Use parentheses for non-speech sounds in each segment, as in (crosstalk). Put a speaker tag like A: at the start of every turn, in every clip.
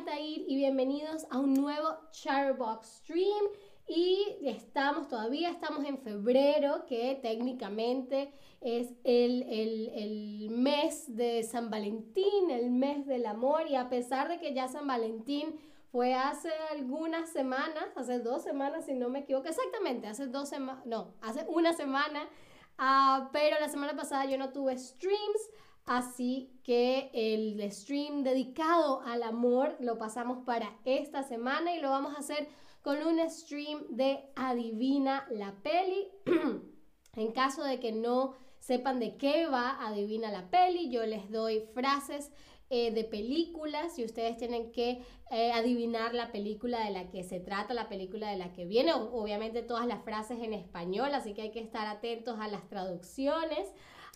A: Altair y bienvenidos a un nuevo Chatterbox Stream. Y estamos, todavía estamos en febrero, que técnicamente es el, el, mes de San Valentín, el mes del amor. Y a pesar de que ya San Valentín fue hace algunas semanas, hace dos semanas si no me equivoco, exactamente, hace dos semanas, no, hace una semana, uh, pero la semana pasada yo no tuve streams. Así que el stream dedicado al amor lo pasamos para esta semana y lo vamos a hacer con un stream de Adivina la peli. (clears throat) en caso de que no sepan de qué va Adivina la peli, yo les doy frases eh, de películas y ustedes tienen que eh, adivinar la película de la que se trata, la película de la que viene. Obviamente todas las frases en español, así que hay que estar atentos a las traducciones.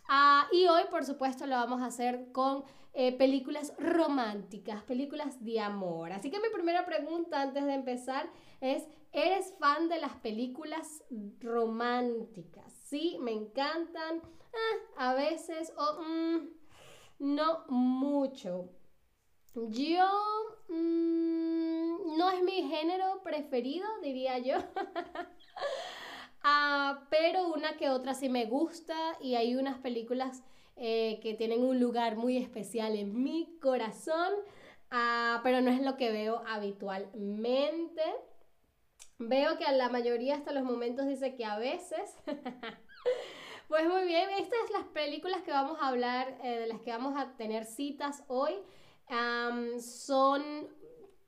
A: Ah, y hoy, por supuesto, lo vamos a hacer con eh, películas románticas, películas de amor. Así que mi primera pregunta antes de empezar es, ¿eres fan de las películas románticas? Sí, me encantan. Ah, a veces o mm, no mucho. Yo mm, no es mi género preferido, diría yo. (laughs) Ah, pero una que otra sí me gusta y hay unas películas eh, que tienen un lugar muy especial en mi corazón, ah, pero no es lo que veo habitualmente. Veo que a la mayoría hasta los momentos dice que a veces. (laughs) pues muy bien, estas son las películas que vamos a hablar, eh, de las que vamos a tener citas hoy. son,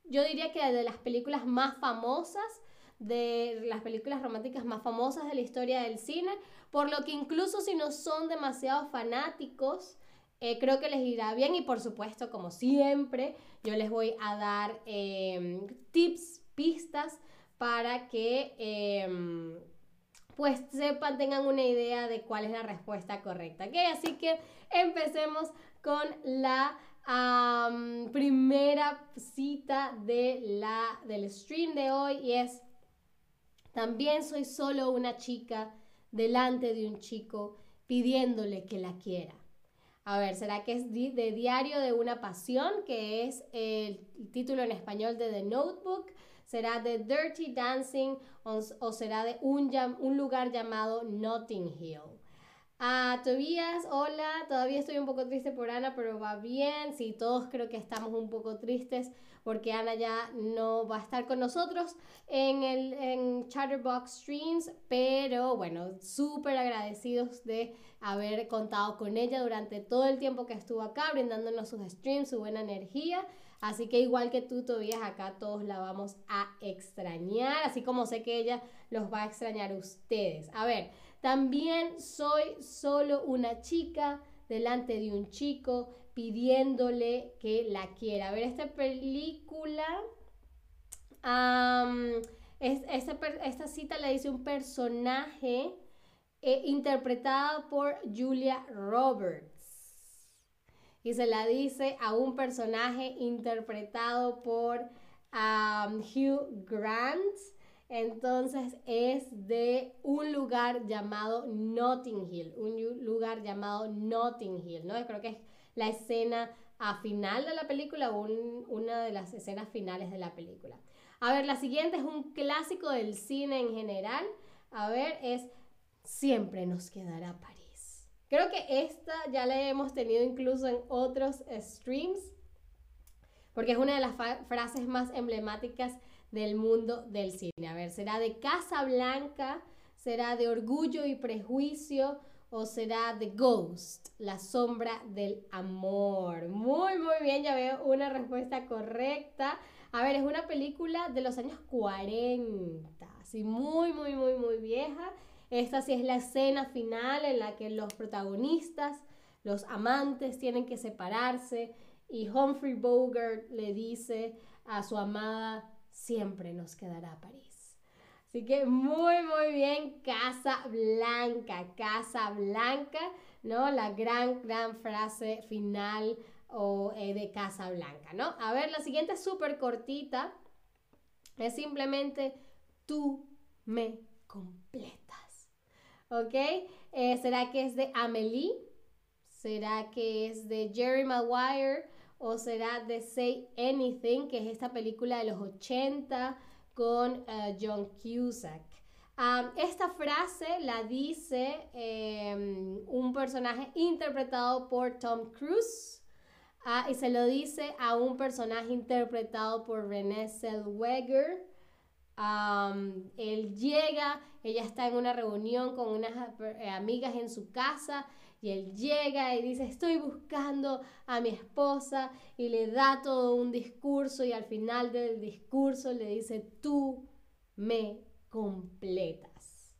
A: yo diría que de las películas más famosas de las películas románticas más famosas de la historia del cine, por lo que incluso si no son demasiado fanáticos, eh, creo que les irá bien y por supuesto, como siempre, yo les voy a dar em, tips, pistas para que em, pues sepan, tengan una idea de cuál es la respuesta correcta. Así que empecemos con la primera cita de la, del stream de hoy y es también soy solo una chica delante de un chico pidiéndole que la quiera. A ver, ¿será que es de Diario de una Pasión, que es el título en español de The Notebook? ¿Será de Dirty Dancing o, será de un, un lugar llamado Notting Hill? Ah, Tobías, hola, todavía estoy un poco triste por Ana, pero va bien. Sí, todos creo que estamos un poco tristes porque Ana ya no va a estar con nosotros en el en Chatterbox Streams, pero bueno, súper agradecidos de haber contado con ella durante todo el tiempo que estuvo acá, brindándonos sus streams, su buena energía. Así que igual que tú, todavía acá todos la vamos a extrañar, así como sé que ella los va a extrañar a ustedes. A ver, también soy solo una chica delante de un chico pidiéndole que la quiera. A ver, esta película, esta, cita la dice un personaje eh, interpretado por Julia Roberts. Y se la dice a un personaje interpretado por Hugh Grant. Entonces es de un lugar llamado Notting Hill, un lugar llamado Notting Hill, ¿no? Creo que es la escena a final de la película o una de las escenas finales de la película. A ver, la siguiente es un clásico del cine en general. A ver, es Siempre nos quedará París. Creo que esta ya la hemos tenido incluso en otros streams, porque es una de las frases más emblemáticas del mundo del cine. A ver, será de Casa Blanca, será de Orgullo y Prejuicio, o será The Ghost, la sombra del amor? Muy, muy bien, ya veo una respuesta correcta. A ver, es una película de los años 40, así muy, muy, muy, muy vieja. Esta sí es la escena final en la que los protagonistas, los amantes, tienen que separarse y Humphrey Bogart le dice a su amada, siempre nos quedará París. Así que muy, muy bien, Casa Blanca, Casa Blanca, ¿no? La gran, gran frase final o, eh, de Casa Blanca, ¿no? A ver, la siguiente es súper cortita. Es simplemente tú me completas. ¿Ok? Eh, ¿Será que es de Amelie? ¿Será que es de Jerry Maguire? o será The Say Anything, que es esta película de los 80 con eh, John Cusack? esta frase la dice em, un personaje interpretado por Tom Cruise ah, y se lo dice a un personaje interpretado por Renée Zellweger. Él llega, ella está en una reunión con unas eh, amigas en su casa y él llega y dice, estoy buscando a mi esposa y le da todo un discurso y al final del discurso le dice, tú me completas.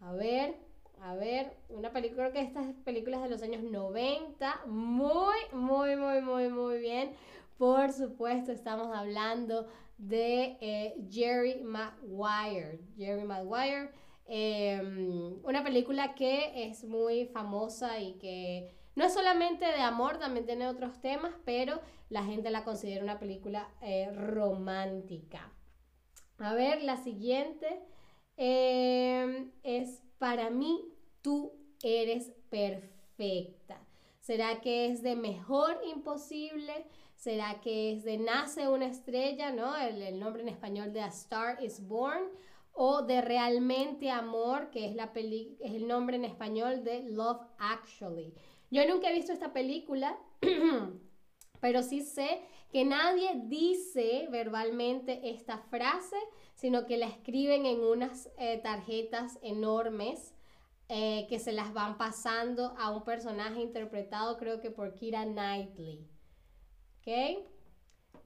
A: A ver, a ver, una película, creo que estas películas de los años 90, muy, muy, muy, muy, muy bien. Por supuesto, estamos hablando de eh, Jerry Maguire. Jerry Maguire Em, una película que es muy famosa y que no es solamente de amor, también tiene otros temas, pero la gente la considera una película eh, romántica. A ver, la siguiente em, es para mí, tú eres perfecta. ¿Será que es de mejor imposible? ¿Será que es de nace una estrella, no? El, el nombre en español de A Star is Born o de Realmente Amor, que es, la peli es el nombre en español de Love Actually. Yo nunca he visto esta película, (clears throat) pero sí sé que nadie dice verbalmente esta frase, sino que la escriben en unas eh, tarjetas enormes eh, que se las van pasando a un personaje interpretado creo que por Kira Knightley. ¿Ok?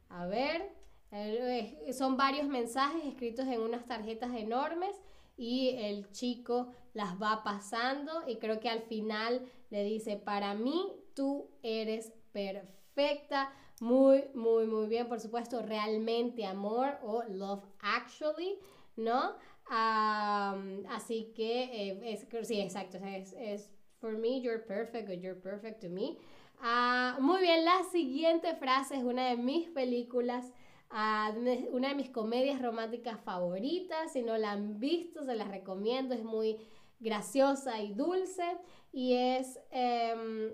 A: A ver. Eh, son varios mensajes escritos en unas tarjetas enormes y el chico las va pasando y creo que al final le dice, para mí tú eres perfecta, muy, muy, muy bien, por supuesto, realmente amor o love actually, ¿no? Así que eh, es, sí, exacto, es, es for me, you're perfect o you're perfect to me. Ah, muy bien, la siguiente frase es una de mis películas una de mis comedias románticas favoritas. Si no la han visto, se las recomiendo. Es muy graciosa y dulce. Y es em,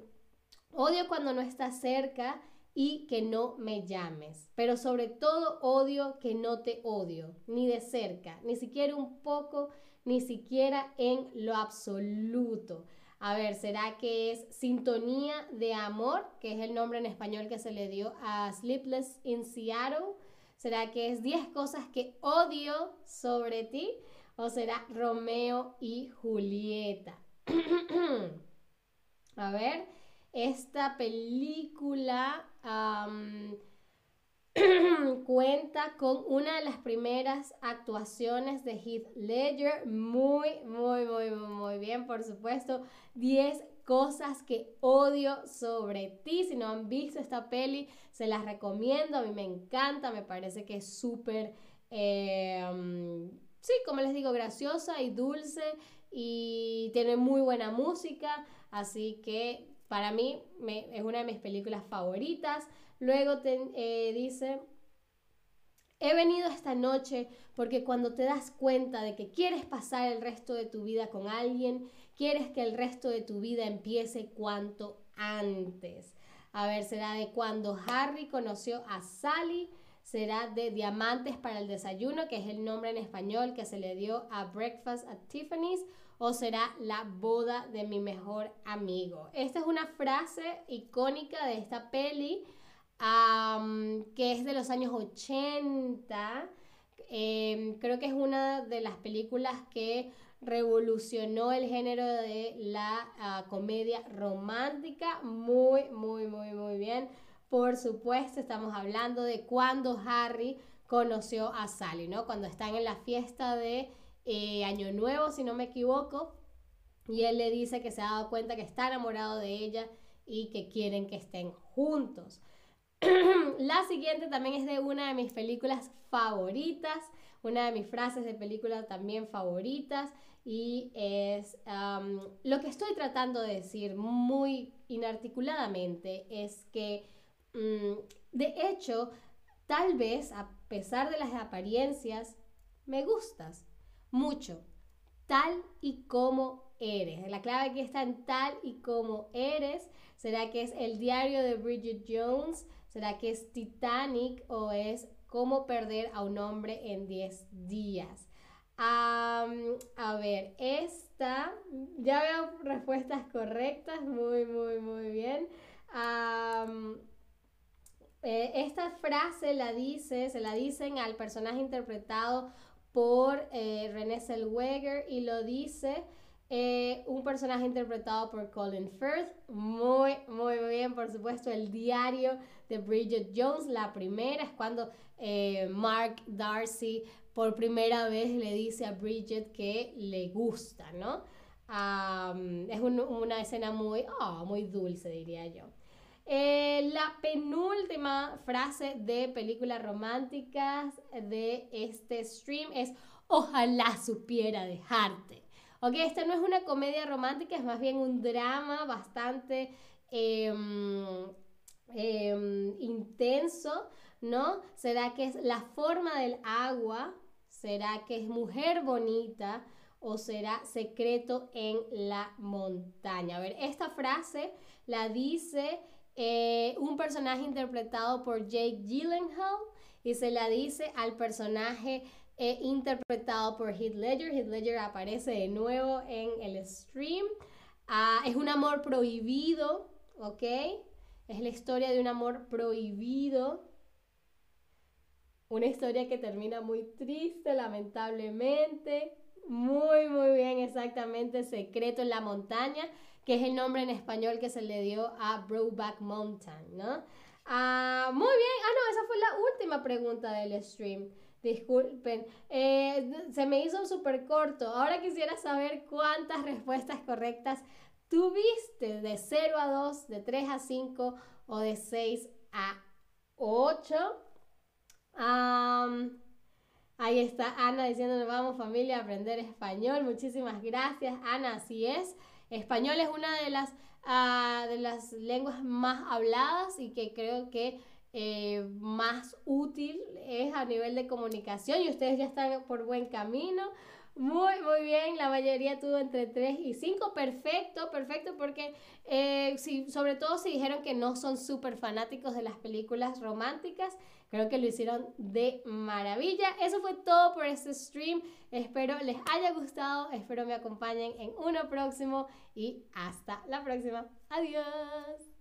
A: Odio cuando no estás cerca y que no me llames. Pero sobre todo odio que no te odio, ni de cerca, ni siquiera un poco, ni siquiera en lo absoluto. A ver, ¿será que es Sintonía de Amor, que es el nombre en español que se le dio a Sleepless in Seattle? ¿Será que es 10 cosas que odio sobre ti? ¿O será Romeo y Julieta? (clears throat) A ver, esta película (clears throat) cuenta con una de las primeras actuaciones de Heath Ledger. Muy, muy, muy, muy bien, por supuesto. 10 cosas que odio sobre ti. Si no han visto esta peli, se las recomiendo. A mí me encanta, me parece que es súper, em, sí, como les digo, graciosa y dulce y tiene muy buena música. Así que para mí es una de mis películas favoritas. Luego eh, dice... He venido esta noche porque cuando te das cuenta de que quieres pasar el resto de tu vida con alguien, quieres que el resto de tu vida empiece cuanto antes. A ver, será de cuando Harry conoció a Sally, será de Diamantes para el Desayuno, que es el nombre en español que se le dio a Breakfast at Tiffany's, o será la boda de mi mejor amigo. Esta es una frase icónica de esta peli, que es de los años 80. Em, creo que es una de las películas que revolucionó el género de la ah, comedia romántica. Muy, muy, muy, muy bien. Por supuesto, estamos hablando de cuando Harry conoció a Sally, ¿no? Cuando están en la fiesta de eh, Año Nuevo, si no me equivoco, y él le dice que se ha dado cuenta que está enamorado de ella y que quieren que estén juntos. (clears throat) la siguiente también es de una de mis películas favoritas, una de mis frases de película también favoritas y es lo que estoy tratando de decir muy inarticuladamente es que mm, de hecho tal vez a pesar de las apariencias me gustas mucho tal y como eres la clave aquí está en tal y como eres será que es el diario de Bridget Jones ¿Será que es Titanic o es cómo perder a un hombre en 10 días? a ver, esta, ya veo respuestas correctas, muy, muy, muy bien. Eh, esta frase la dice, se la dicen al personaje interpretado por eh, René Zellweger y lo dice eh, un personaje interpretado por Colin Firth. Muy, muy bien, por supuesto, el diario de Bridget Jones. La primera es cuando eh, Mark Darcy por primera vez le dice a Bridget que le gusta, ¿no? es una escena muy, oh, muy dulce, diría yo. Eh, la penúltima frase de películas románticas de este stream es ojalá supiera dejarte. Ok, esta no es una comedia romántica, es más bien un drama bastante em, em, intenso, ¿no? ¿Será que es la forma del agua? ¿Será que es mujer bonita? ¿O será secreto en la montaña? A ver, esta frase la dice eh, un personaje interpretado por Jake Gyllenhaal y se la dice al personaje eh, interpretado por Heath Ledger. Heath Ledger aparece de nuevo en el stream. Ah, es un amor prohibido, ¿ok? Es la historia de un amor prohibido. Una historia que termina muy triste, lamentablemente. Muy, muy bien, exactamente. Secreto en la montaña que es el nombre en español que se le dio a Brokeback Mountain, ¿no? Ah, muy bien. Ah, no, esa fue la última pregunta del stream. Disculpen, eh, se me hizo súper corto. Ahora quisiera saber cuántas respuestas correctas tuviste de 0 a 2, de 3 a 5 o de 6 a 8. ahí está Ana diciéndonos vamos familia a aprender español. Muchísimas gracias Ana, así es. Español es una de las, ah, de las lenguas más habladas y que creo que eh, más útil es a nivel de comunicación y ustedes ya están por buen camino. Muy, muy bien, la mayoría tuvo entre 3 y 5, perfecto, perfecto, porque eh, si, sobre todo si dijeron que no son súper fanáticos de las películas románticas, creo que lo hicieron de maravilla. Eso fue todo por este stream, espero les haya gustado, espero me acompañen en uno próximo y hasta la próxima. Adiós.